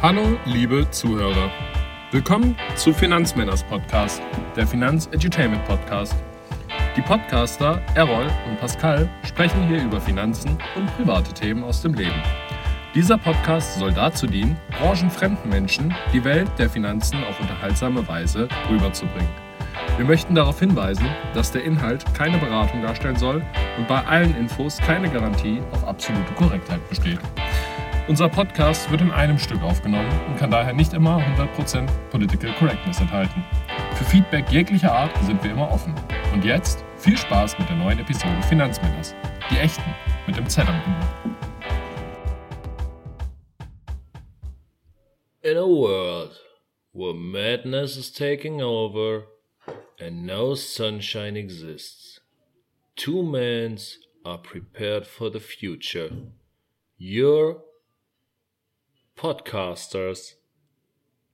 Hallo, liebe Zuhörer. Willkommen zu Finanzmänners Podcast, der Finanz-Edutainment Podcast. Die Podcaster Errol und Pascal sprechen hier über Finanzen und private Themen aus dem Leben. Dieser Podcast soll dazu dienen, branchenfremden Menschen die Welt der Finanzen auf unterhaltsame Weise rüberzubringen. Wir möchten darauf hinweisen, dass der Inhalt keine Beratung darstellen soll und bei allen Infos keine Garantie auf absolute Korrektheit besteht. Unser Podcast wird in einem Stück aufgenommen und kann daher nicht immer 100% Political Correctness enthalten. Für Feedback jeglicher Art sind wir immer offen. Und jetzt viel Spaß mit der neuen Episode Finanzmänners. Die echten, mit dem Z am Ende. In a world where madness is taking over and no sunshine exists, two men are prepared for the future. Your podcasters,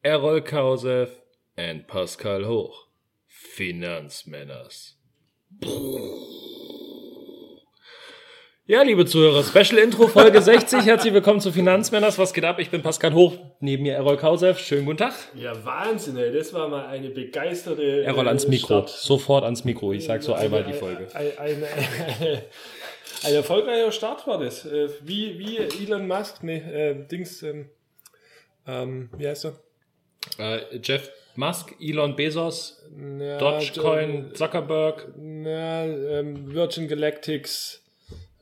Errol Kausev and Pascal Hoch, Finanzmänners. Ja, liebe Zuhörer, Special Intro Folge 60. Herzlich willkommen zu Finanzmänners. Was geht ab? Ich bin Pascal Hoch, neben mir Errol Kausev. Schönen guten Tag. Ja, Wahnsinn, ey. Das war mal eine begeisterte. Errol ans äh, Mikro. Start. Sofort ans Mikro. Ich sag so Also einmal eine- die Folge. Ein, ein, ein, erfolgreicher Start war das. Äh, Wie, wie Elon Musk, nee, äh, Dings, ähm, ähm, wie heißt er? Äh, Jeff Musk, Elon Bezos, Ja, Dogecoin, Zuckerberg. Na, ähm, Virgin Galactics,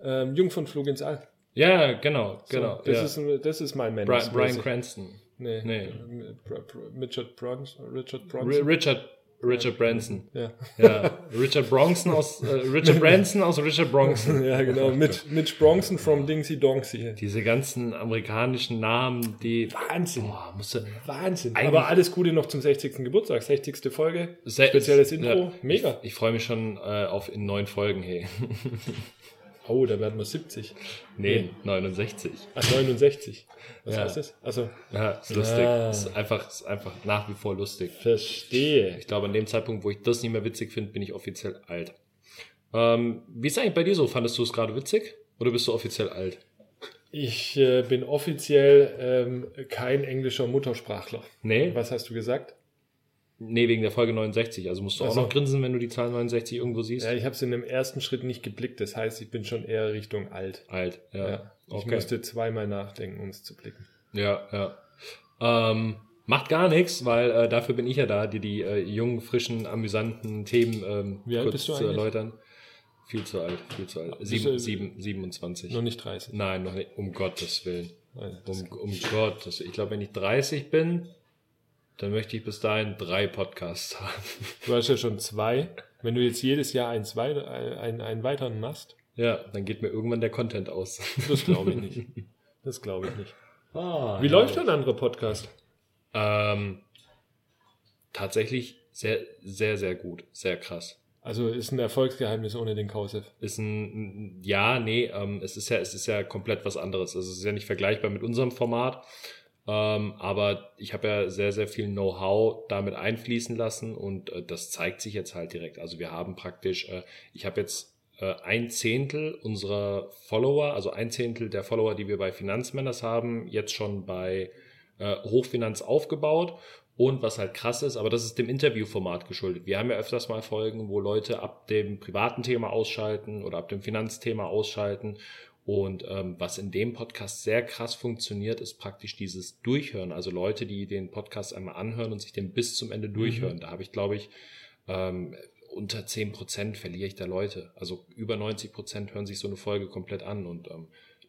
ähm, Jungfernflug ins All. Ja, genau, genau. das, ja. ist, das ist mein Mensch. Brian, Brian Cranston. Nee. Nee. Richard Bronson. Richard Bronson. Richard, Richard Branson. Ja. Ja, Richard Bronson aus, äh, Richard Branson aus Richard Bronson. ja, genau. Mit, mit Bronson from Dingsy Donksy. Diese ganzen amerikanischen Namen, die. Wahnsinn. Boah, musste. Wahnsinn. Aber alles Gute noch zum 60. Geburtstag. 60. Folge. Se- Spezielles Intro. Ja, Mega. Ich, ich freue mich schon äh, auf in neun Folgen, hey. Oh, da werden wir 70. Nee, 69. Ach, 69. Was Ja. heißt das? Also, Ja, ist lustig. Ah. Ist einfach, ist einfach nach wie vor lustig. verstehe. Ich glaube, an dem Zeitpunkt, wo ich das nicht mehr witzig finde, bin ich offiziell alt. Ähm, wie ist eigentlich bei dir so? Fandest du es gerade witzig? Oder bist du offiziell alt? Ich äh, bin offiziell ähm, kein englischer Muttersprachler. Nee? Was hast du gesagt? Nee, wegen der Folge 69. Also musst du Ach auch noch grinsen, wenn du die Zahl 69 irgendwo siehst. Ja, ich habe es in dem ersten Schritt nicht geblickt. Das heißt, ich bin schon eher Richtung alt. alt, ja. Ja. Ich okay. musste zweimal nachdenken, um es zu blicken. Ja, ja. Ähm, macht gar nichts, weil äh, dafür bin ich ja da, die die äh, jungen, frischen, amüsanten Themen ähm, Wie alt kurz bist du zu eigentlich? erläutern. Viel zu alt, viel zu alt. Sieben, sieben, 27. Noch nicht 30. Nein, noch nicht. Um Gottes Willen. Also, Um, um Gottes Willen. Ich glaube, wenn ich 30 bin, dann möchte ich bis dahin drei Podcasts haben. Du hast ja schon zwei. Wenn du jetzt jedes Jahr eins weiter, äh, einen, einen weiteren machst, Ja, dann geht mir irgendwann der Content aus. das glaube ich nicht. Das glaube ich nicht. Ah, Wie ja. läuft ein anderer Podcast? Ähm, tatsächlich sehr, sehr, sehr gut. Sehr krass. Also ist ein Erfolgsgeheimnis ohne den Kausef. Ist ein, ein- ja, nee, ähm, es ist ja, es ist ja komplett was anderes. Also es ist ja nicht vergleichbar mit unserem Format. Ähm, aber ich habe ja sehr, sehr viel Know-how damit einfließen lassen und äh, das zeigt sich jetzt halt direkt. Also wir haben praktisch, äh, ich habe jetzt äh, ein Zehntel unserer Follower, also ein Zehntel der Follower, die wir bei Finanzmänners haben, jetzt schon bei äh, Hochfinanz aufgebaut. Und was halt krass ist, aber das ist dem Interviewformat geschuldet. Wir haben ja öfters mal Folgen, wo Leute ab dem privaten Thema ausschalten oder ab dem Finanzthema ausschalten. Und ähm, was in dem Podcast sehr krass funktioniert, ist praktisch dieses Durchhören. Also Leute, die den Podcast einmal anhören und sich den bis zum Ende durchhören. Da habe ich, glaube ich, ähm, unter 10% verliere ich da Leute. Also über 90% hören sich so eine Folge komplett an. Und ähm,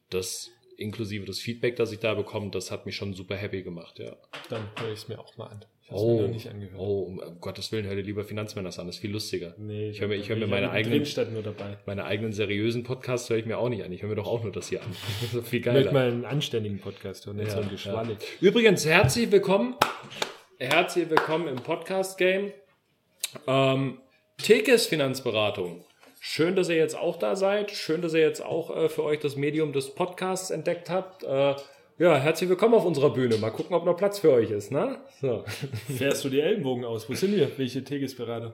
das inklusive das Feedback, das ich da bekomme, das hat mich schon super happy gemacht, ja. Dann höre ich es mir auch mal an. Es Oh, mir noch nicht angehört. oh, um, Gottes Willen, hör dir lieber Finanzmänners an, das ist viel lustiger. Nee, Ich höre mir, ich höre mir meine eigenen, meine eigenen seriösen Podcasts höre ich mir auch nicht an. Ich höre mir doch auch nur das hier an. Das ist viel Ich möchte geiler. mal einen anständigen Podcast hören, nicht so ein Ja, Geschwalle. ja. Übrigens, herzlich willkommen. Herzlich willkommen im Podcast-Game. Ähm, Tekes Finanzberatung. Schön, dass ihr jetzt auch da seid. Schön, dass ihr jetzt auch äh, für euch das Medium des Podcasts entdeckt habt. Äh, ja, herzlich willkommen auf unserer Bühne. Mal gucken, ob noch Platz für euch ist, ne? So. Fährst du die Ellenbogen aus? Wo sind wir? Welche Tegesberater?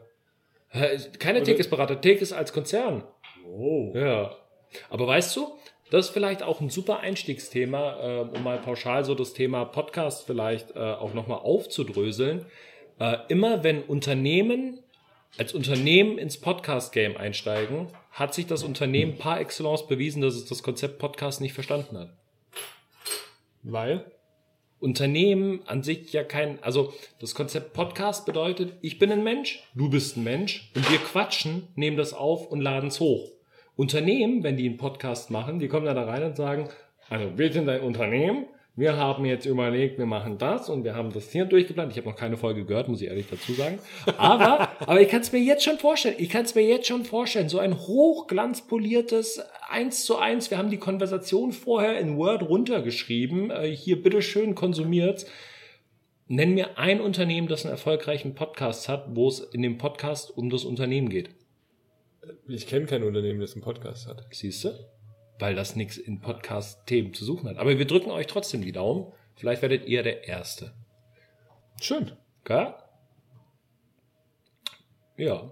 Äh, Keine Tekes-Berater, Tekes als Konzern. Oh. Ja. Aber weißt du, Das ist vielleicht auch ein super Einstiegsthema, äh, um mal pauschal so das Thema Podcast vielleicht äh, auch nochmal aufzudröseln. Äh, immer wenn Unternehmen als Unternehmen ins Podcast-Game einsteigen, hat sich das Unternehmen par excellence bewiesen, dass es das Konzept Podcast nicht verstanden hat. Weil? Unternehmen an sich ja kein, also das Konzept Podcast bedeutet, ich bin ein Mensch, du bist ein Mensch und wir quatschen, nehmen das auf und laden es hoch. Unternehmen, wenn die einen Podcast machen, die kommen da rein und sagen, also wir sind ein Unternehmen, wir haben jetzt überlegt, wir machen das und wir haben das hier durchgeplant. Ich habe noch keine Folge gehört, muss ich ehrlich dazu sagen. Aber, aber ich kann es mir jetzt schon vorstellen. Ich kann es mir jetzt schon vorstellen. So ein hochglanzpoliertes eins zu eins. Wir haben die Konversation vorher in Word runtergeschrieben. Äh, hier bitteschön konsumiert. Nenn mir ein Unternehmen, das einen erfolgreichen Podcast hat, wo es in dem Podcast um das Unternehmen geht. Ich kenne kein Unternehmen, das einen Podcast hat. Siehst du? Weil das nichts in Podcast-Themen zu suchen hat. Aber wir drücken euch trotzdem die Daumen. Vielleicht werdet ihr der Erste. Schön. Gell? Ja.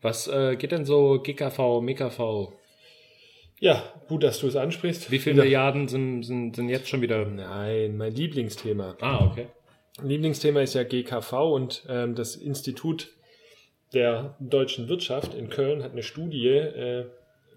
Was äh, geht denn so GKV, MKV? Ja, gut, dass du es ansprichst. Wie viele Wieder- Milliarden sind, sind, sind jetzt schon wieder? Nein, mein Lieblingsthema. Ah, okay. Lieblingsthema ist ja GKV und ähm, das Institut der deutschen Wirtschaft in Köln hat eine Studie äh,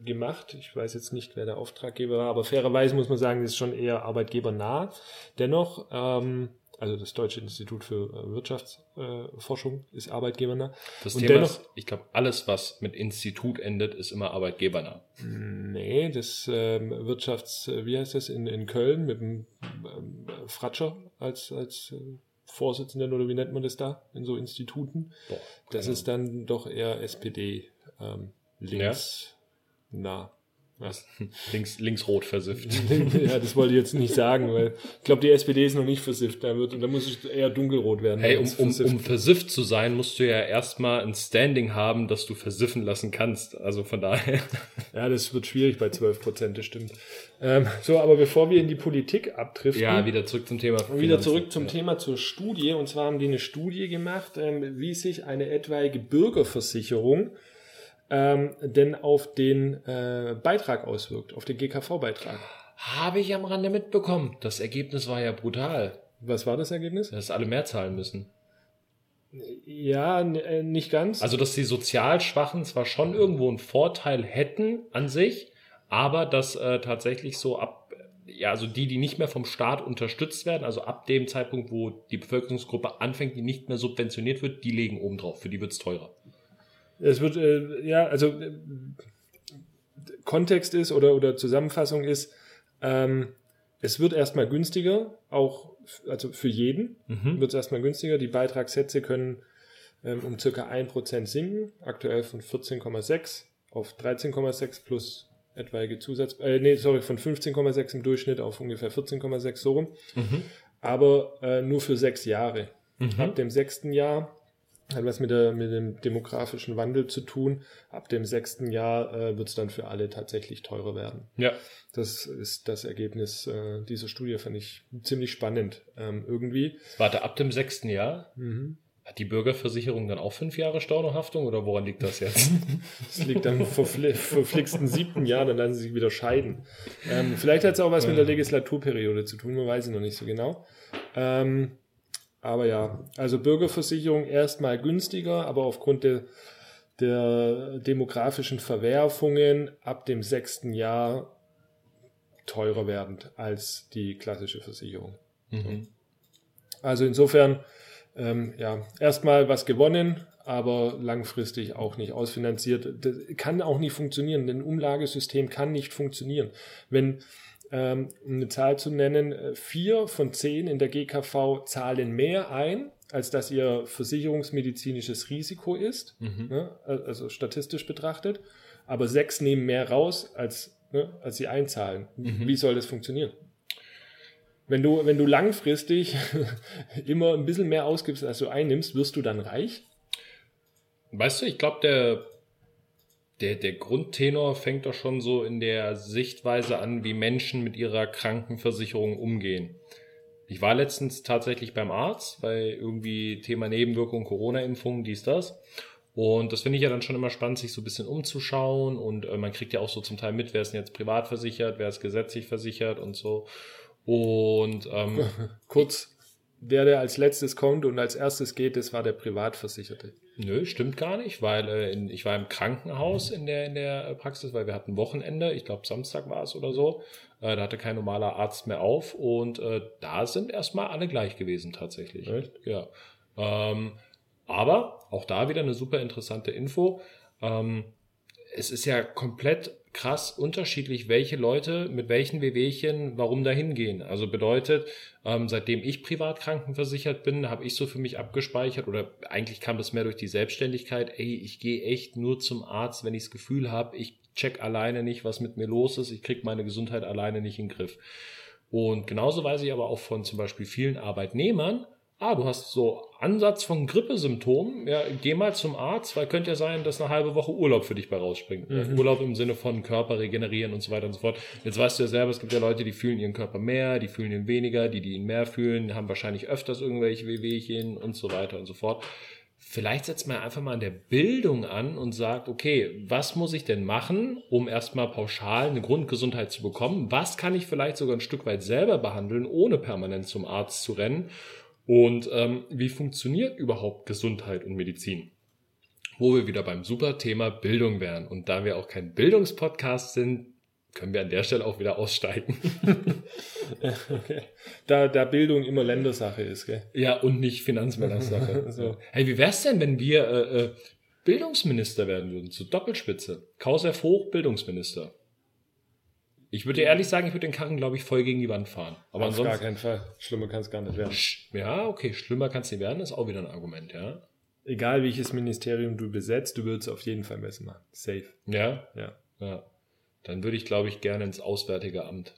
gemacht. Ich weiß jetzt nicht, wer der Auftraggeber war, aber fairerweise muss man sagen, das ist schon eher arbeitgebernah. Dennoch, ähm, also das Deutsche Institut für äh, Wirtschaftsforschung äh, ist arbeitgebernah. Das Und Thema dennoch- ist, ich glaube, alles, was mit Institut endet, ist immer arbeitgebernah. Nee, das ähm, Wirtschafts, äh, wie heißt das, in, in Köln mit dem ähm, Fratscher als, als äh, Vorsitzenden oder wie nennt man das da in so Instituten? Boah, Das ist dann doch eher SPD ähm, links nah. Was? Links, links-rot versifft. ja, das wollte ich jetzt nicht sagen, weil ich glaube, die SPD ist noch nicht versifft. Da, wird, da muss es eher dunkelrot werden. Hey, um, um, versifft. um versifft zu sein, musst du ja erstmal ein Standing haben, dass du versiffen lassen kannst. Also von daher. Ja, das wird schwierig bei 12 Prozent, das stimmt. Ähm, so, aber bevor wir in die Politik abdriften, Ja, wieder zurück zum Thema. Und wieder Finanzen. zurück zum Thema zur Studie. Und zwar haben die eine Studie gemacht, ähm, wie sich eine etwaige Bürgerversicherung ähm, denn auf den äh, Beitrag auswirkt, auf den GKV-Beitrag. Habe ich am Rande mitbekommen. Das Ergebnis war ja brutal, Was war das Ergebnis? dass alle mehr zahlen müssen. Ja, äh, nicht ganz. Also, dass die sozial Schwachen zwar schon irgendwo einen Vorteil hätten an sich, aber dass äh, tatsächlich so ab, ja, also die, die nicht mehr vom Staat unterstützt werden, also ab dem Zeitpunkt, wo die Bevölkerungsgruppe anfängt, die nicht mehr subventioniert wird, die legen oben drauf. Für die wird's teurer. Es wird, äh, ja, also äh, Kontext ist oder, oder Zusammenfassung ist, ähm, es wird erstmal günstiger, auch also für jeden Mhm. wird es erstmal günstiger. Die Beitragssätze können ähm, um circa 1% sinken, aktuell von 14,6 auf 13,6 plus etwaige Zusatz, äh, nee, sorry, von 15,6 im Durchschnitt auf ungefähr 14,6 so rum, Mhm. aber äh, nur für sechs Jahre. Mhm. Ab dem sechsten Jahr hat was mit, der, mit dem demografischen Wandel zu tun. Ab dem sechsten Jahr äh, wird es dann für alle tatsächlich teurer werden. Ja. Das ist das Ergebnis äh, dieser Studie, fand ich ziemlich spannend ähm, irgendwie. Warte, ab dem sechsten Jahr Mhm. hat die Bürgerversicherung dann auch fünf Jahre Stornohaftung oder woran liegt das jetzt? Das liegt am verfli verflixten siebten Jahr, dann lassen sie sich wieder scheiden. Ähm, vielleicht hat es auch was mit der Legislaturperiode zu tun, man weiß es noch nicht so genau. Ähm, aber ja, also Bürgerversicherung erstmal günstiger, aber aufgrund der, der demografischen Verwerfungen ab dem sechsten Jahr teurer werdend als die klassische Versicherung. mhm. Also insofern, ähm, ja, erstmal was gewonnen, aber langfristig auch nicht ausfinanziert. Das kann auch nicht funktionieren. Ein Umlagesystem kann nicht funktionieren. Wenn, um eine Zahl zu nennen, äh, vier von zehn in der GKV zahlen mehr ein, als dass ihr versicherungsmedizinisches Risiko ist, Mhm. ne, also statistisch betrachtet, aber sechs nehmen mehr raus, als, ne, als sie einzahlen. Mhm. Wie soll das funktionieren? Wenn du, wenn du langfristig immer ein bisschen mehr ausgibst, als du einnimmst, wirst du dann reich? Weißt du, ich glaube, der, der, der Grundtenor fängt doch schon so in der Sichtweise an, wie Menschen mit ihrer Krankenversicherung umgehen. Ich war letztens tatsächlich beim Arzt, weil irgendwie Thema Nebenwirkung, Corona-Impfung, dies, das. Und das finde ich ja dann schon immer spannend, sich so ein bisschen umzuschauen. Und äh, man kriegt ja auch so zum Teil mit, wer ist denn jetzt privat versichert, wer ist gesetzlich versichert und so. Und ähm, Kurz, der, der als letztes kommt und als erstes geht, das war der Privatversicherte. Nö, stimmt gar nicht, weil äh, in, ich war im Krankenhaus in der, in der Praxis, weil wir hatten Wochenende, ich glaube Samstag war es oder so. Äh, da hatte kein normaler Arzt mehr auf und äh, da sind erstmal alle gleich gewesen tatsächlich. Echt? Ja. Ähm, aber auch da wieder eine super interessante Info. Ähm, es ist ja komplett krass unterschiedlich, welche Leute mit welchen Wehwehchen warum dahin gehen. Also bedeutet, ähm, seitdem ich privat krankenversichert bin, habe ich so für mich abgespeichert oder eigentlich kam das mehr durch die Selbstständigkeit, ey, ich gehe echt nur zum Arzt, wenn ich das Gefühl habe, ich check alleine nicht, was mit mir los ist, ich krieg meine Gesundheit alleine nicht in den Griff. Und genauso weiß ich aber auch von zum Beispiel vielen Arbeitnehmern, ah, du hast so Ansatz von Grippesymptomen, ja, geh mal zum Arzt, weil könnte ja sein, dass eine halbe Woche Urlaub für dich bei rausspringt. Mhm. Urlaub im Sinne von Körper regenerieren und so weiter und so fort. Jetzt weißt du ja selber, es gibt ja Leute, die fühlen ihren Körper mehr, die fühlen ihn weniger, die, die ihn mehr fühlen, haben wahrscheinlich öfters irgendwelche Wehwehchen und so weiter und so fort. Vielleicht setzt man einfach mal an der Bildung an und sagt, okay, was muss ich denn machen, um erstmal pauschal eine Grundgesundheit zu bekommen? Was kann ich vielleicht sogar ein Stück weit selber behandeln, ohne permanent zum Arzt zu rennen? Und ähm, wie funktioniert überhaupt Gesundheit und Medizin? Wo wir wieder beim super Thema Bildung wären. Und da wir auch kein Bildungspodcast sind, können wir an der Stelle auch wieder aussteigen. Okay. Da, da Bildung immer Ländersache ist, gell? ja, und nicht Finanzmännersache. So. Hey, wie wär's denn, wenn wir äh, äh, Bildungsminister werden würden, zur Doppelspitze? Kausef hoch, Bildungsminister. Ich würde ehrlich sagen, ich würde den Karren, glaube ich, voll gegen die Wand fahren. Aber Auf gar ansonsten. keinen Fall. Schlimmer kann es gar nicht werden. Ja, okay, schlimmer kann es nicht werden, ist auch wieder ein Argument, ja. Egal welches Ministerium du besetzt, du würdest auf jeden Fall besser machen. Safe. Ja, Ja. ja. Dann würde ich, glaube ich, gerne ins Auswärtige Amt.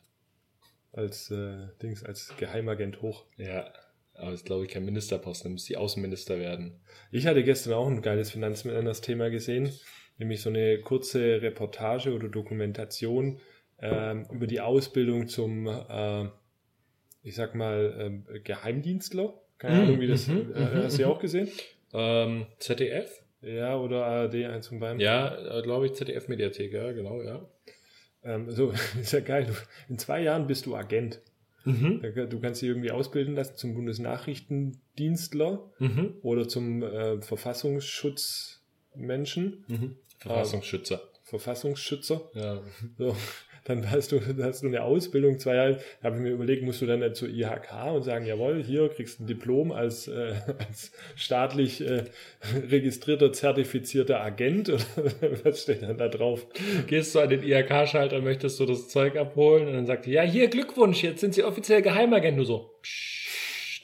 Als äh, Dings, als Geheimagent hoch. Ja, aber ist, glaube ich, kein Ministerposten, dann müsste die Außenminister werden. Ich hatte gestern auch ein geiles Finanzmänner-Thema gesehen, nämlich so eine kurze Reportage oder Dokumentation ähm, über die Ausbildung zum, äh, ich sag mal, ähm, Geheimdienstler. Keine Mhm, Ahnung, wie das. mhm, äh, mhm, hast du ja auch gesehen? Ähm, ZDF? Ja, oder ARD eins und beim. Ja, äh, glaube ich, ZDF-Mediathek, ja, genau, ja. Ähm, so, ist ja geil. In zwei Jahren bist du Agent. Mhm. Du kannst dich irgendwie ausbilden lassen zum Bundesnachrichtendienstler Mhm. oder zum äh, Verfassungsschutzmenschen, Mhm. Verfassungsschützer. Verfassungsschützer. Ja. So, dann hast du, dann hast du eine Ausbildung, zwei Jahre, da habe ich mir überlegt, musst du dann zur IHK und sagen, jawohl, hier kriegst du ein Diplom als, äh, als staatlich äh, registrierter, zertifizierter Agent oder was steht dann da drauf? Gehst du an den IHK-Schalter, möchtest du das Zeug abholen und dann sagt die, ja, hier, Glückwunsch, jetzt sind Sie offiziell Geheimagent. Du so, psst,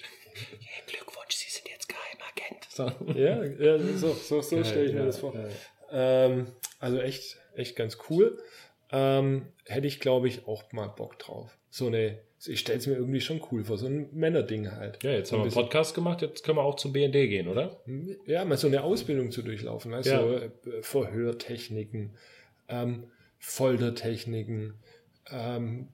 ja, Glückwunsch, Sie sind jetzt Geheimagent. So. Ja, ja so, so, so stelle ich mir das vor. Ähm, also echt, echt ganz cool. Ähm, hätte ich, glaube ich, auch mal Bock drauf. So eine, ich stelle es mir irgendwie schon cool vor, so ein Männerding halt. Ja, jetzt so haben wir einen Podcast gemacht, jetzt können wir auch zum BND gehen, oder? ja, mal so eine Ausbildung zu durchlaufen, weißt Ja. du, äh, Verhörtechniken, ähm, Foltertechniken, ähm,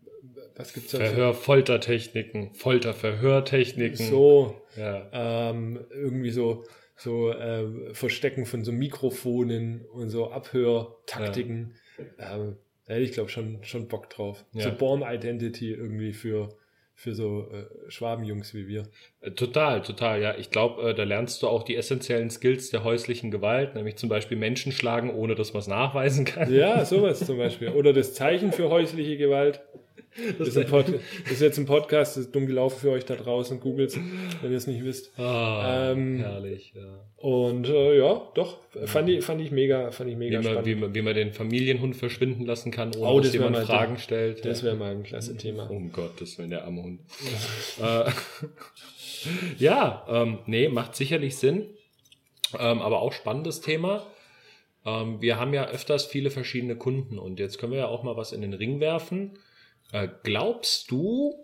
was gibt's da? Verhör, Foltertechniken, Folter-Verhörtechniken. So, Ja. ähm, irgendwie so, so äh, Verstecken von so Mikrofonen und so Abhörtaktiken. Ähm, da hätte ich glaube schon, schon Bock drauf. Ja. So Born Identity irgendwie für, für so äh, Schwabenjungs wie wir. Äh, Total, total, ja. Ich glaube, äh, da lernst du auch die essentiellen Skills der häuslichen Gewalt, nämlich zum Beispiel Menschen schlagen, ohne dass man es nachweisen kann. Ja, sowas zum Beispiel. Oder das Zeichen für häusliche Gewalt. Das ist, das ist jetzt ein Podcast, das ist dumm gelaufen für euch da draußen. Googles, wenn ihr es nicht wisst. Ah, Ähm, herrlich, ja. Und äh, ja, doch, fand ich, fand ich mega, fand ich Wie mega man, spannend. wie, man, wie man den Familienhund verschwinden lassen kann, ohne Oh, dass das jemand Fragen stellt. Das ja. wäre mal ein klasse Thema. Um Gottes Willen, der arme Hund. äh, ja, ähm, nee, macht sicherlich Sinn. Ähm, aber auch spannendes Thema. Ähm, wir haben ja öfters viele verschiedene Kunden und jetzt können wir ja auch mal was in den Ring werfen. Äh, glaubst du,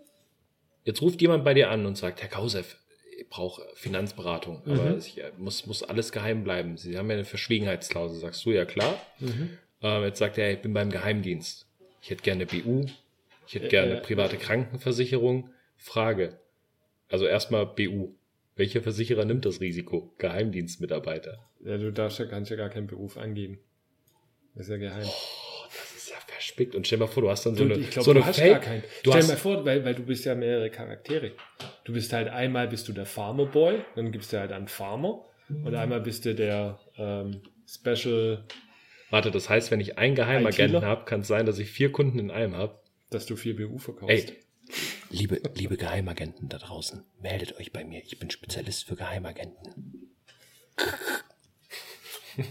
jetzt ruft jemand bei dir an und sagt, Herr Kausev, ich brauche Finanzberatung, aber Mhm. es äh, muss, muss alles geheim bleiben. Sie haben ja eine Verschwiegenheitsklausel. Sagst du, ja klar. Mhm. Ähm, jetzt sagt er, ich bin beim Geheimdienst. Ich hätte gerne BU. Ich hätte gerne Äh, private Krankenversicherung. Frage. Also erstmal BU. Welcher Versicherer nimmt das Risiko? Geheimdienstmitarbeiter. Ja, du darfst ja, kannst ja gar keinen Beruf angeben. Das ist ja geheim. Oh, verspickt. Und stell dir mal vor, du hast dann so Du, eine, ich glaube, so du eine hast Fake- gar keinen. Du Stell dir mal vor, weil, weil du bist ja mehrere Charaktere. Du bist halt einmal bist du der Farmer Boy, dann gibst du halt einen Farmer und einmal bist du der ähm, Special, warte, das heißt, wenn ich einen Geheimagenten habe, kann es sein, dass ich vier Kunden in einem habe. dass du viel BU verkaufst. Ey, liebe, liebe Geheimagenten da draußen, meldet euch bei mir. Ich bin Spezialist für Geheimagenten.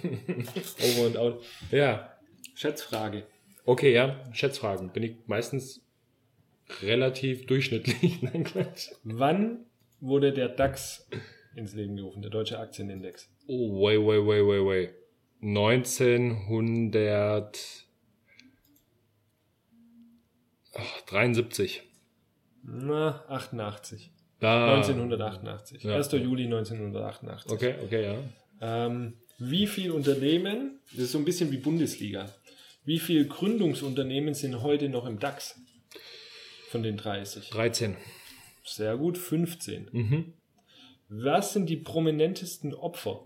Over und out. Ja, Schätzfrage. Okay, ja, Schätzfragen. Bin ich meistens relativ durchschnittlich. Nein, Quatsch. Wann wurde der DAX ins Leben gerufen, der deutsche Aktienindex? Oh, wait, wait, wait, wait, wait. 1973. Na, 88. Da. 1988. Ja. 1. Juli 1988. Okay, okay, ja. Ähm, wie viele Unternehmen, das ist so ein bisschen wie Bundesliga, wie viele Gründungsunternehmen sind heute noch im DAX? Von den 30. 13. Sehr gut, 15. Mhm. Was sind die prominentesten Opfer?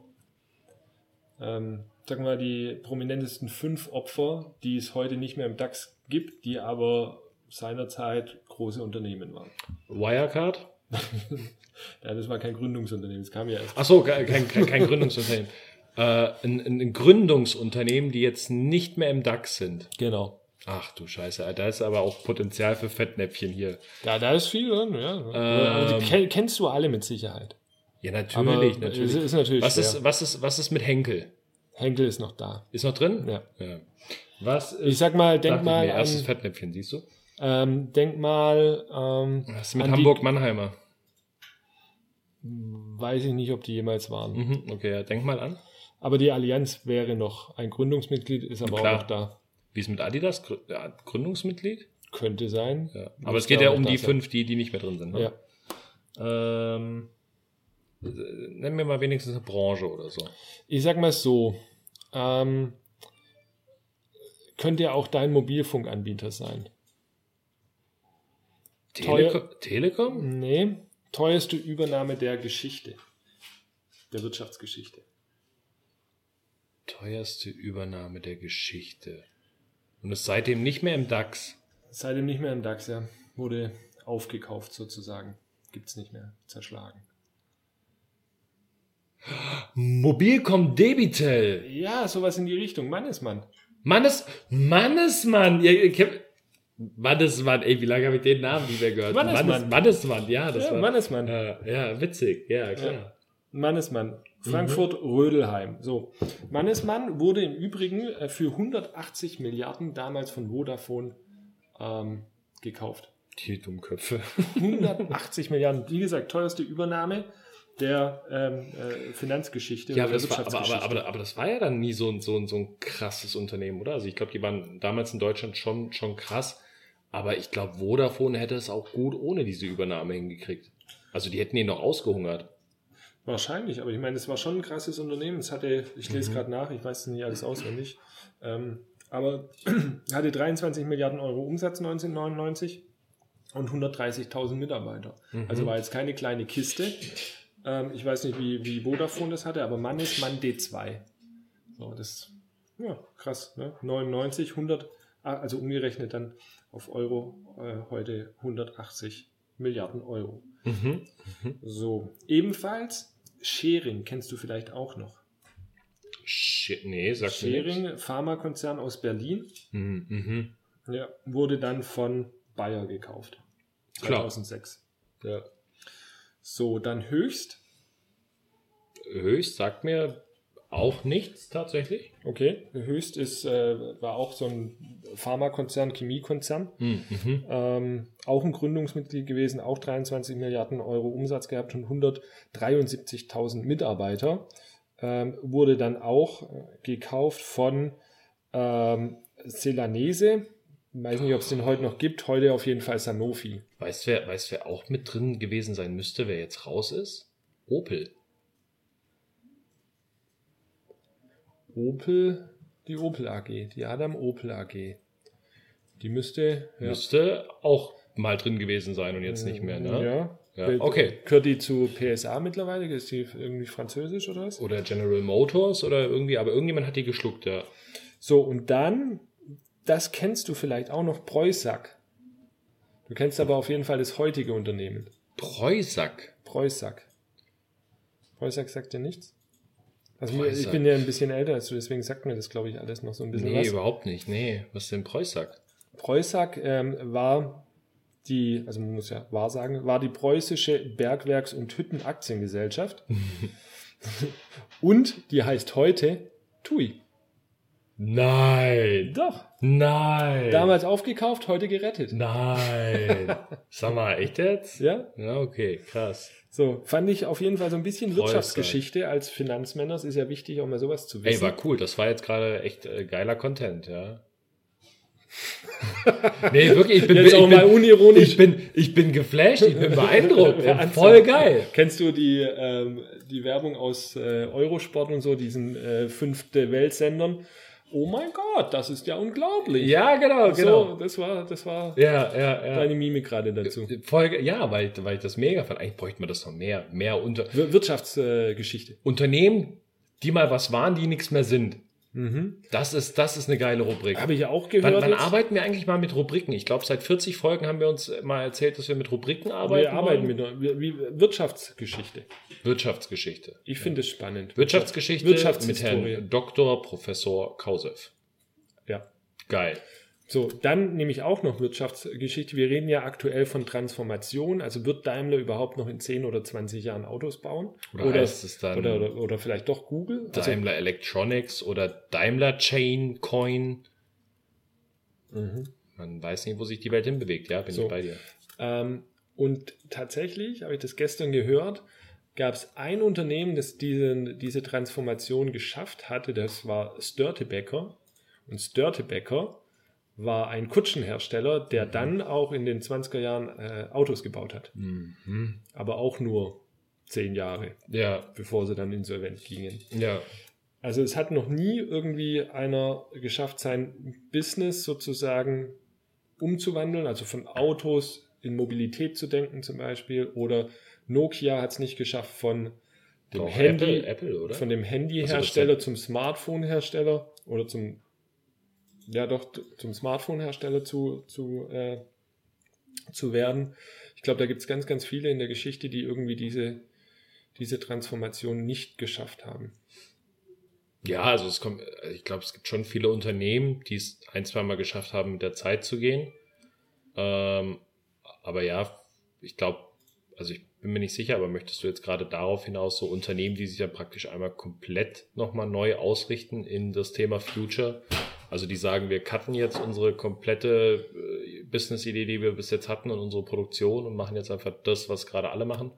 Ähm, sag mal, die prominentesten fünf Opfer, die es heute nicht mehr im DAX gibt, die aber seinerzeit große Unternehmen waren. Wirecard? Ja, das war kein Gründungsunternehmen, das kam ja erst. Ach so, kein, kein kein Gründungsunternehmen. Äh, ein, ein Gründungsunternehmen, die jetzt nicht mehr im DAX sind. Genau. Ach du Scheiße, da ist aber auch Potenzial für Fettnäpfchen hier. Ja, da ist viel drin, ja. Ähm. Aber die ken- kennst du alle mit Sicherheit. Ja, natürlich, Aber natürlich. ist natürlich was, schwer. ist, was, ist, was ist mit Henkel? Henkel ist noch da. Ist noch drin? Ja. ja. Was ist, Ich sag mal, denk mal mir, erstes an, Fettnäpfchen, siehst du? ähm, denk mal, ähm, Was ist mit Hamburg-Mannheimer? weiß ich nicht, ob die jemals waren. Mhm, okay, ja, denk mal an. Aber die Allianz wäre noch ein Gründungsmitglied, ist aber Klar. auch noch da. Wie ist mit Adidas? Gründungsmitglied? Könnte sein. Ja. Aber es geht ja um die sein. fünf, die, die nicht mehr drin sind. Ne? Ja. Ähm, äh, nennen wir mal wenigstens eine Branche oder so. Ich sag mal so, ähm, könnte ja auch dein Mobilfunkanbieter sein. Teuer- Telekom? Telekom? Nee, teuerste Übernahme der Geschichte. Der Wirtschaftsgeschichte. Teuerste Übernahme der Geschichte. Und ist seitdem nicht mehr im DAX. Seitdem nicht mehr im DAX, ja. Wurde aufgekauft sozusagen. Gibt's nicht mehr. Zerschlagen. Mobilcom Debitel. Ja, sowas in die Richtung. Mannesmann. Mannes, Mannesmann. Ja, Mannesmann, ey, wie lange habe ich den Namen nicht mehr gehört? Mannesmann. Mannes, Mannesmann, ja, das Ja, war. Mannesmann. Äh, ja, witzig, ja, klar. Mannesmann. Frankfurt Rödelheim. So. Mannesmann wurde im Übrigen äh, für 180 Milliarden damals von Vodafone ähm, gekauft. Die Dummköpfe. 180 Milliarden. Wie gesagt, teuerste Übernahme der ähm, äh, Finanzgeschichte Ja, aber der das, war, aber, aber, aber, aber das war ja dann nie so ein, so ein, so ein krasses Unternehmen, oder? Also ich glaube, die waren damals in Deutschland schon, schon krass. Aber ich glaube, Vodafone hätte es auch gut ohne diese Übernahme hingekriegt. Also die hätten ihn noch ausgehungert. Wahrscheinlich, aber ich meine, es war schon ein krasses Unternehmen. Es hatte, ich lese gerade nach, ich weiß nicht alles auswendig, ähm, aber hatte 23 Milliarden Euro Umsatz 1999 und 130.000 Mitarbeiter. Also war jetzt keine kleine Kiste. Ähm, ich weiß nicht, wie, wie Vodafone das hatte, aber Mann ist Mann D2. So, das ja krass. Ne? 99, 100, ah, also umgerechnet dann auf Euro äh, heute 180 Milliarden Euro. Mhm. So, ebenfalls Schering kennst du vielleicht auch noch. Shit, nee, sag mir. Schering, Pharmakonzern aus Berlin, Mhm, mhm. ja, wurde dann von Bayer gekauft. Klar. 2006. Ja. So, dann Höchst. Höchst sagt mir auch nichts tatsächlich. Okay, Höchst ist, äh, war auch so ein Pharmakonzern, Chemiekonzern. Mhm. Mhm. Ähm, auch ein Gründungsmitglied gewesen, auch 23 Milliarden Euro Umsatz gehabt und 173.000 Mitarbeiter. Ähm, wurde dann auch äh, gekauft von ähm, Celanese. Weiß nicht, ob es den heute noch gibt. Heute auf jeden Fall Sanofi. Weißt du, wer, weißt, wer auch mit drin gewesen sein müsste, wer jetzt raus ist? Opel. Opel, die Opel AG, die Adam Opel AG. Die müsste. Ja, Müsste auch mal drin gewesen sein und jetzt nicht mehr, ne? Ja, ja. Okay. Gehört die zu PSA mittlerweile? Ist die irgendwie französisch oder was? Oder General Motors oder irgendwie, aber irgendjemand hat die geschluckt, ja. So, und dann, das kennst du vielleicht auch noch, Preussack. Du kennst aber auf jeden Fall das heutige Unternehmen. Preußack. Preussack. Preussack sagt dir nichts? Also mir- ich Preussack. bin ja ein bisschen älter als du, deswegen sagt mir das, glaube ich, alles noch so ein bisschen Nee, was. überhaupt nicht. Nee, was ist denn Preußack? Preussack ähm, war die, also man muss ja wahr sagen, war die preußische Bergwerks- und Hüttenaktiengesellschaft. und die heißt heute TUI. Nein. Doch. Nein. Damals aufgekauft, heute gerettet. Nein. Sag mal, echt jetzt? Ja, Ja, okay, krass. so fand ich auf jeden Fall so ein bisschen Preußsack. Wirtschaftsgeschichte als Finanzmänner. Es ist ja wichtig, auch mal sowas zu Ey, wissen. war cool. Das war jetzt gerade echt äh, geiler Content, ja. nee, wirklich, ich bin, Jetzt ich auch bin, mal unironisch. Ich bin, ich bin geflasht, ich bin beeindruckt. Voll geil. Kennst du die, ähm, die Werbung aus äh, Eurosport und so, diesen äh, fünfte Weltsendern? Oh mein Gott, das ist ja unglaublich. Ja, genau, genau. So, das war, das war Ja, ja, ja. deine Mimik gerade dazu. Voll, ge- ja, weil, weil ich das mega fand. Eigentlich bräuchte man das noch mehr. Mehr unter Wir- Wirtschaftsgeschichte. Unternehmen, die mal was waren, die nichts mehr sind. Mhm. Das ist, das ist eine geile Rubrik. Habe ich ja auch Wann, gehört. wann jetzt. arbeiten wir eigentlich mal mit Rubriken? Ich glaube, seit 40 Folgen haben wir uns mal erzählt, dass wir mit Rubriken arbeiten. wir arbeiten wollen. mit wie, Wirtschaftsgeschichte. Wirtschaftsgeschichte. Ich finde es spannend. Wirtschaftsgeschichte mit Wirtschaftshistorie. Herrn Dr. Professor Kausew. Ja. Geil. So, dann nehme ich auch noch Wirtschaftsgeschichte. Wir reden ja aktuell von Transformation. Also wird Daimler überhaupt noch in 10 oder 20 Jahren Autos bauen? Oder heißt es dann oder, oder, oder vielleicht doch Google? Also, Daimler Electronics oder Daimler Chain Coin. Mhm. Man weiß nicht, wo sich die Welt hinbewegt. Ja, bin So. ich bei dir. Ähm, und tatsächlich, habe ich das gestern gehört, gab es ein Unternehmen, das diesen, diese Transformation geschafft hatte. Das war Störtebecker. Und Störtebecker war ein Kutschenhersteller, der dann auch in den 20er Jahren äh, Autos gebaut hat. Mhm. Aber auch nur zehn Jahre, Ja, bevor sie dann insolvent gingen. ja. Also es hat noch nie irgendwie einer geschafft, sein Business sozusagen umzuwandeln, also von Autos in Mobilität zu denken zum Beispiel. Oder Nokia hat es nicht geschafft, von dem Doch, Handy, Apple, Apple, oder? von dem Also Handyhersteller zum Smartphone-Hersteller oder zum ja doch zum Smartphone-Hersteller zu, zu, äh, zu werden. Ich glaube, da gibt es ganz, ganz viele in der Geschichte, die irgendwie diese, diese Transformation nicht geschafft haben. Ja, also es kommt, ich glaube, es gibt schon viele Unternehmen, die es ein, zwei Mal geschafft haben, mit der Zeit zu gehen. Ähm, aber ja, ich glaube, also ich bin mir nicht sicher, aber möchtest du jetzt gerade darauf hinaus so Unternehmen, die sich dann praktisch einmal komplett nochmal neu ausrichten in das Thema Future? Also die sagen, wir cutten jetzt unsere komplette äh, Business-Idee, die wir bis jetzt hatten und unsere Produktion und machen jetzt einfach das, was gerade alle machen.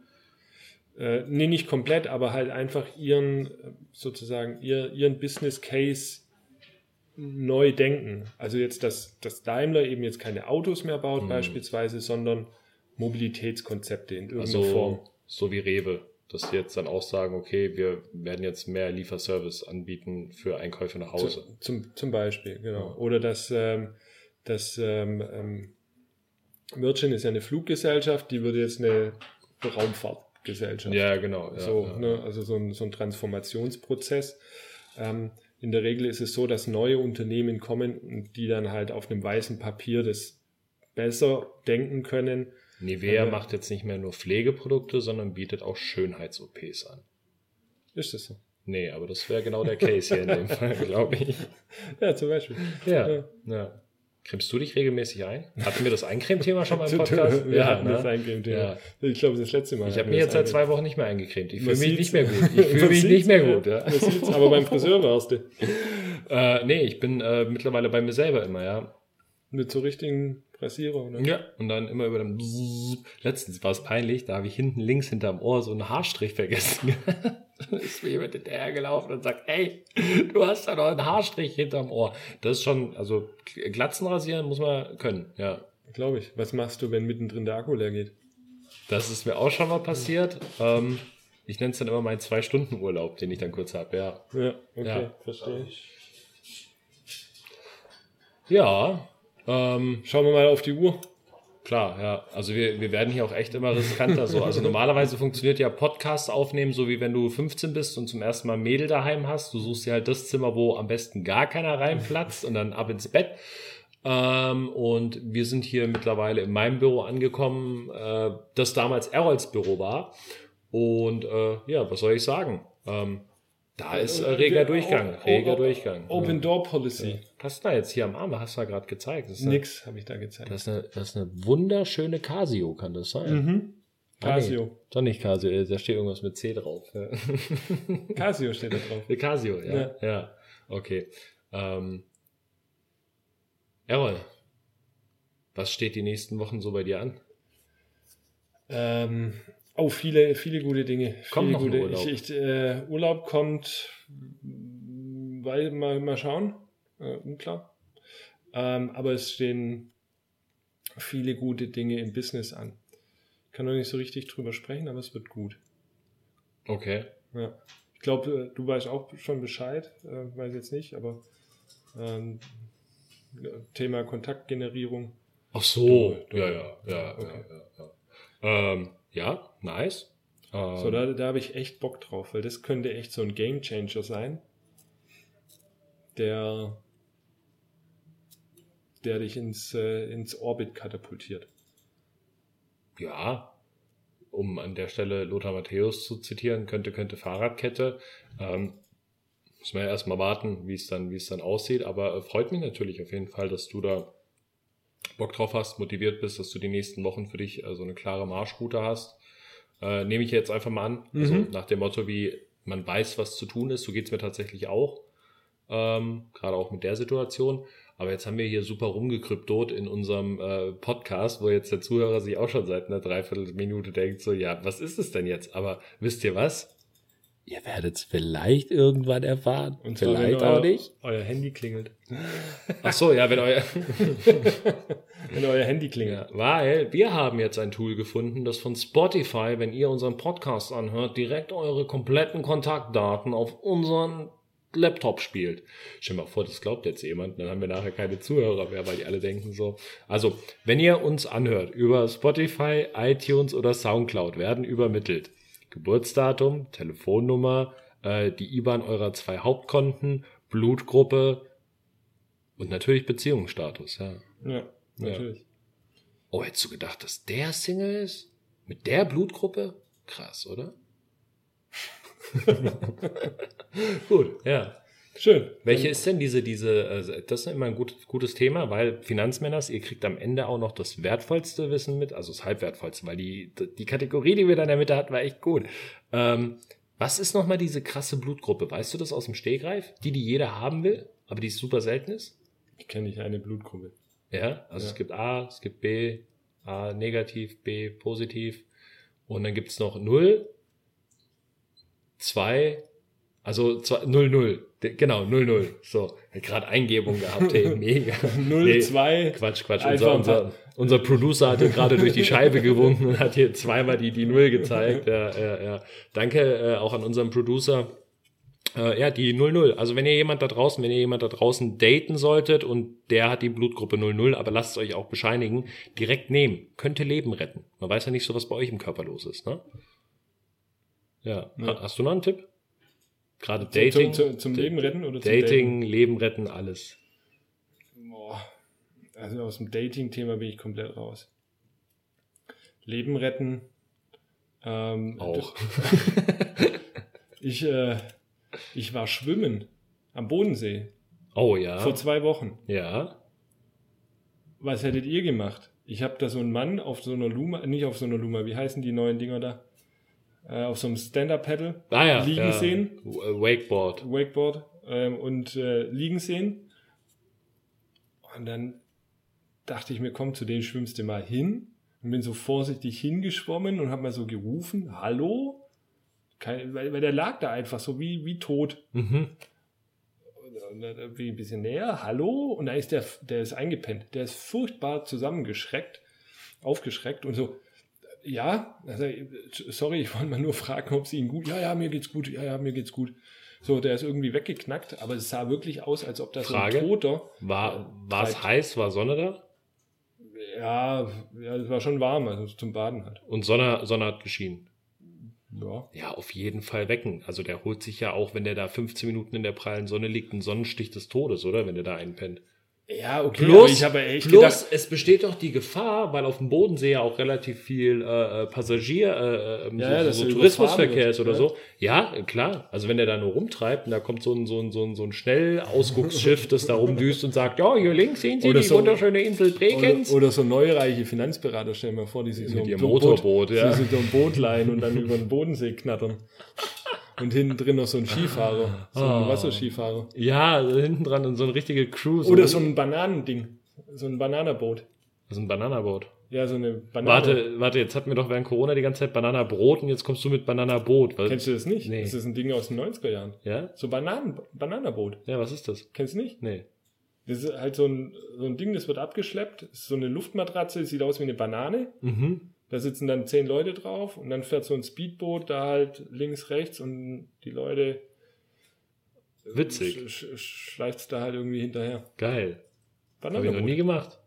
Äh, nee, nicht komplett, aber halt einfach ihren, äh, sozusagen, ihr, ihren Business Case neu denken. Also jetzt, dass, dass Daimler eben jetzt keine Autos mehr baut Mhm. beispielsweise, sondern Mobilitätskonzepte in irgendeiner Also Form. so wie Rewe, dass die jetzt dann auch sagen, okay, wir werden jetzt mehr Lieferservice anbieten für Einkäufe nach Hause. Zu, zum, zum Beispiel, genau. Ja. Oder dass, ähm, dass ähm, ähm, Virgin ist ja eine Fluggesellschaft, die würde jetzt eine Raumfahrtgesellschaft. Ja, genau. Ja, so, ja. Ne, also so ein, so ein Transformationsprozess. Ähm, in der Regel ist es so, dass neue Unternehmen kommen und die dann halt auf einem weißen Papier das besser denken können. Nivea Ja. macht jetzt nicht mehr nur Pflegeprodukte, sondern bietet auch Schönheits-OPs an. Ist das so? Nee, aber das wäre genau der Case hier in dem Fall, glaube ich. Ja, zum Beispiel. Ja, Ja. ja. Cremst du dich regelmäßig ein? Hatten wir das Eincreme-Thema schon mal im Podcast? Wir ja, hatten ne? das Eincreme-Thema. Ja. Ich glaube, das letzte Mal. Ich habe mich jetzt seit zwei Wochen nicht mehr eingecremt. Ich fühle mich nicht mehr gut. Ich fühle mich nicht mehr gut. Ja. Aber beim Friseur warst du. Äh, nee, ich bin äh, mittlerweile bei mir selber immer, ja. Mit so richtigen Rasierer, oder? Ja. Und dann immer über dem Bzzz. Letztens war es peinlich, da habe ich hinten links hinterm Ohr so einen Haarstrich vergessen. Ist mir jemand hinterhergelaufen und sagt, ey, du hast da noch einen Haarstrich hinterm Ohr. Das ist schon, also Glatzen rasieren muss man können, ja. Glaube ich. Was machst du, wenn mittendrin der Akku leer geht? Das ist mir auch schon mal passiert. Ähm, ich nenne es dann immer meinen Zwei-Stunden-Urlaub, den ich dann kurz habe, ja. Ja, okay, Ja. verstehe. Ja, ähm, Schauen wir mal auf die Uhr. Klar, ja. Also wir, wir werden hier auch echt immer riskanter so. Also normalerweise funktioniert ja Podcast aufnehmen, so wie wenn du 15 bist und zum ersten Mal ein Mädel daheim hast. Du suchst dir halt das Zimmer, wo am besten gar keiner reinplatzt und dann ab ins Bett. Ähm, und wir sind hier mittlerweile in meinem Büro angekommen, äh, das damals Errols Büro war. Und äh, ja, was soll ich sagen? Ähm, da ist äh, reger Durchgang, reger Durchgang. Open Door Policy. Was da jetzt hier am Arm? Hast du da gerade gezeigt? Das ist, Nix habe ich da gezeigt. das, ist eine, das ist eine wunderschöne Casio, kann das sein? Mhm. Ah, nee, Casio. Doch nicht Casio, äh, da steht irgendwas mit C drauf. Ja. Casio steht da drauf. Casio, ja. Ja. Ja, okay. Ähm, Errol, was steht die nächsten Wochen so bei dir an? Ähm, oh, viele, viele gute Dinge. Kommt viele noch gute. Urlaub. Ich, ich, äh, Urlaub kommt, mm, weil mal, mal schauen. Äh, unklar. Ähm, aber es stehen viele gute Dinge im Business an. Ich kann noch nicht so richtig drüber sprechen, aber es wird gut. Okay. Ja. Ich glaube, du weißt auch schon Bescheid, äh, weiß jetzt nicht, aber ähm, Thema Kontaktgenerierung. Ach so, Du- ja, ja, ja, Okay. ja, ja, ja. Ähm, ja, nice. Ähm, So, da, da habe ich echt Bock drauf, weil das könnte echt so ein Game Changer sein, der, der dich ins, äh, ins Orbit katapultiert. ja, um an der Stelle Lothar Matthäus zu zitieren, könnte, könnte Fahrradkette. Ähm, muss man ja erstmal warten, wie es dann, wie es dann aussieht. Aber äh, freut mich natürlich auf jeden Fall, dass du da Bock drauf hast, motiviert bist, dass du die nächsten Wochen für dich äh, so eine klare Marschroute hast. Äh, nehme ich jetzt einfach mal an. Also Mhm. nach dem Motto, wie man weiß, was zu tun ist. So geht's mir tatsächlich auch. Ähm, Gerade auch mit der Situation. Aber jetzt haben wir hier super rumgekryptot in unserem äh, Podcast, wo jetzt der Zuhörer sich auch schon seit einer Dreiviertelminute denkt, so, ja, was ist es denn jetzt? Aber wisst ihr was? Ihr werdet es vielleicht irgendwann erfahren. Und vielleicht euer, auch nicht. Euer Handy klingelt. Ach so, ja, wenn euer, Wenn euer Handy klingelt. Weil wir haben jetzt ein Tool gefunden, das von Spotify, wenn ihr unseren Podcast anhört, direkt eure kompletten Kontaktdaten auf unseren Laptop spielt. Stell dir mal vor, das glaubt jetzt jemand, dann haben wir nachher keine Zuhörer mehr, weil die alle denken so. Also, wenn ihr uns anhört über Spotify, iTunes oder Soundcloud, werden übermittelt Geburtsdatum, Telefonnummer, äh, die IBAN eurer zwei Hauptkonten, Blutgruppe und natürlich Beziehungsstatus, ja. Ja, natürlich. Oh, hättest du gedacht, dass der Single ist? Mit der Blutgruppe? Krass, oder? Gut, ja. Schön. Welche ist denn diese, diese, also das ist immer ein gut, gutes Thema, weil Finanzmänners, ihr kriegt am Ende auch noch das wertvollste Wissen mit, also das halbwertvollste, weil die, die Kategorie, die wir da in der Mitte hatten, war echt gut. Ähm, was ist nochmal diese krasse Blutgruppe? Weißt du das aus dem Stehgreif? Die, die jeder haben will, aber die super selten ist? Ich kenne nicht eine Blutgruppe. Ja, also Ja. es gibt A, es gibt B, A negativ, B positiv und dann gibt's noch 0, 2, also 0, 0, genau, 0, 0. So, gerade Eingebung gehabt, hey, mega. 0, Nee, 2. Quatsch, Quatsch. Unser, unser, unser Producer hat hier gerade durch die Scheibe gewunken und hat hier zweimal die, die Null gezeigt. Ja, ja, ja. Danke äh, auch an unseren Producer. Äh, ja, die 00. Also wenn ihr jemand da draußen, wenn ihr jemand da draußen daten solltet und der hat die Blutgruppe 00, aber lasst es euch auch bescheinigen, direkt nehmen. Könnte Leben retten. Man weiß ja nicht so, was bei euch im Körper los ist, ne? Ja. Ja. Ha- Hast du noch einen Tipp? Gerade Dating. zum, zum, zum Leben retten oder zum Dating, Leben retten, alles. Boah. Also aus dem Dating-Thema bin ich komplett raus. Leben retten. Ähm, Auch. Ich, äh, ich war schwimmen am Bodensee Oh ja. vor zwei Wochen. Ja. Was hättet ihr gemacht? Ich habe da so einen Mann auf so einer Luma, nicht auf so einer Luma, wie heißen die neuen Dinger da? Äh, auf so einem Stand-Up-Paddle Ah ja. liegen ja. sehen, Wakeboard. Wakeboard ähm, und äh, liegen sehen. Und dann dachte ich mir, komm, zu denen schwimmst du mal hin. Und bin so vorsichtig hingeschwommen und habe mal so gerufen, hallo? Kein, weil, weil der lag da einfach so wie, wie tot. Mhm. Und dann bin ich ein bisschen näher, hallo? Und da ist der, der ist eingepennt. Der ist furchtbar zusammengeschreckt, aufgeschreckt und so, ja, also, sorry, ich wollte mal nur fragen, ob es Ihnen gut, ja, ja, mir geht's gut, ja, ja, mir geht's gut. So, der ist irgendwie weggeknackt, aber es sah wirklich aus, als ob das Frage? so ein Toter, War, war es heiß? War Sonne da? Ja, ja, es war schon warm, also zum Baden halt. Und Sonne, Sonne hat geschienen. Ja. Ja, auf jeden Fall wecken. Also der holt sich ja auch, wenn der da 15 Minuten in der prallen Sonne liegt, einen Sonnenstich des Todes, oder? Wenn der da einpennt. Ja, okay, Plus, ich habe echt plus gedacht, es besteht doch die Gefahr, weil auf dem Bodensee ja auch relativ viel äh, äh, Passagier, äh, äh, Ja, ja, so, so er Tourismusverkehr ist oder ja. so. Ja, klar. Also wenn der da nur rumtreibt und da kommt so ein, so ein, so ein, so ein Schnellausgucksschiff, das da rumdüst und sagt, ja, hier links sehen Sie Oder die so- wunderschöne Insel Brekens. oder, oder so neureiche Finanzberater, stell dir mal vor, die sich so Mit ein ihrem so Motorboot, ja. die sich so ein Boot leihen und dann über den Bodensee knattern. Und hinten drin noch so ein Skifahrer, so ein Oh. Wasserskifahrer. ja, also hinten dran so eine richtige Cruise. Oder so ein Bananending, so ein Bananaboot. Ist ein Bananaboot. Ja, so eine Banane. Warte, warte, jetzt hatten wir doch während Corona die ganze Zeit Bananabrot und jetzt kommst du mit Bananaboot. Kennst du das nicht? Nee. Das ist ein Ding aus den 90er Jahren. Ja? So Bananen, Bananaboot. Ja, was ist das? Kennst du nicht? Nee. Das ist halt so ein, so ein Ding, das wird abgeschleppt. Das ist so eine Luftmatratze, sieht aus wie eine Banane. Mhm. Da sitzen dann zehn Leute drauf und dann fährt so ein Speedboot da halt links, rechts und die Leute Witzig. sch sch schleift da halt irgendwie hinterher. Geil. Habe ich noch nie gemacht.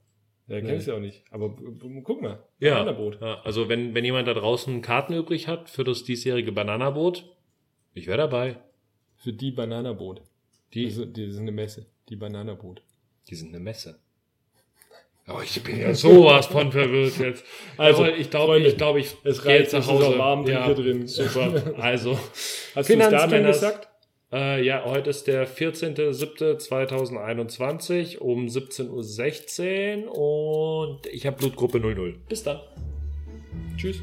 Ja, kennst du ja auch nicht. Aber guck mal. Ja. Bananaboot. ja. Also wenn, wenn jemand da draußen Karten übrig hat für das diesjährige Bananaboot, ich wäre dabei. Für die Bananaboot. Die, Die, ist, die ist eine Messe. Die Bananaboot. die sind eine Messe. Oh, ich bin ja sowas von verwirrt jetzt. Also, Also, ich glaube, ich glaube, ich es gehe reicht, jetzt nach es ist Hause. auch warm ja, hier drin. Super. Also, Hast du es Finanzmänners- gesagt? Äh, ja, heute ist der 14.07.2021 um 17.16 Uhr und ich habe Blutgruppe 00. Bis dann. Tschüss.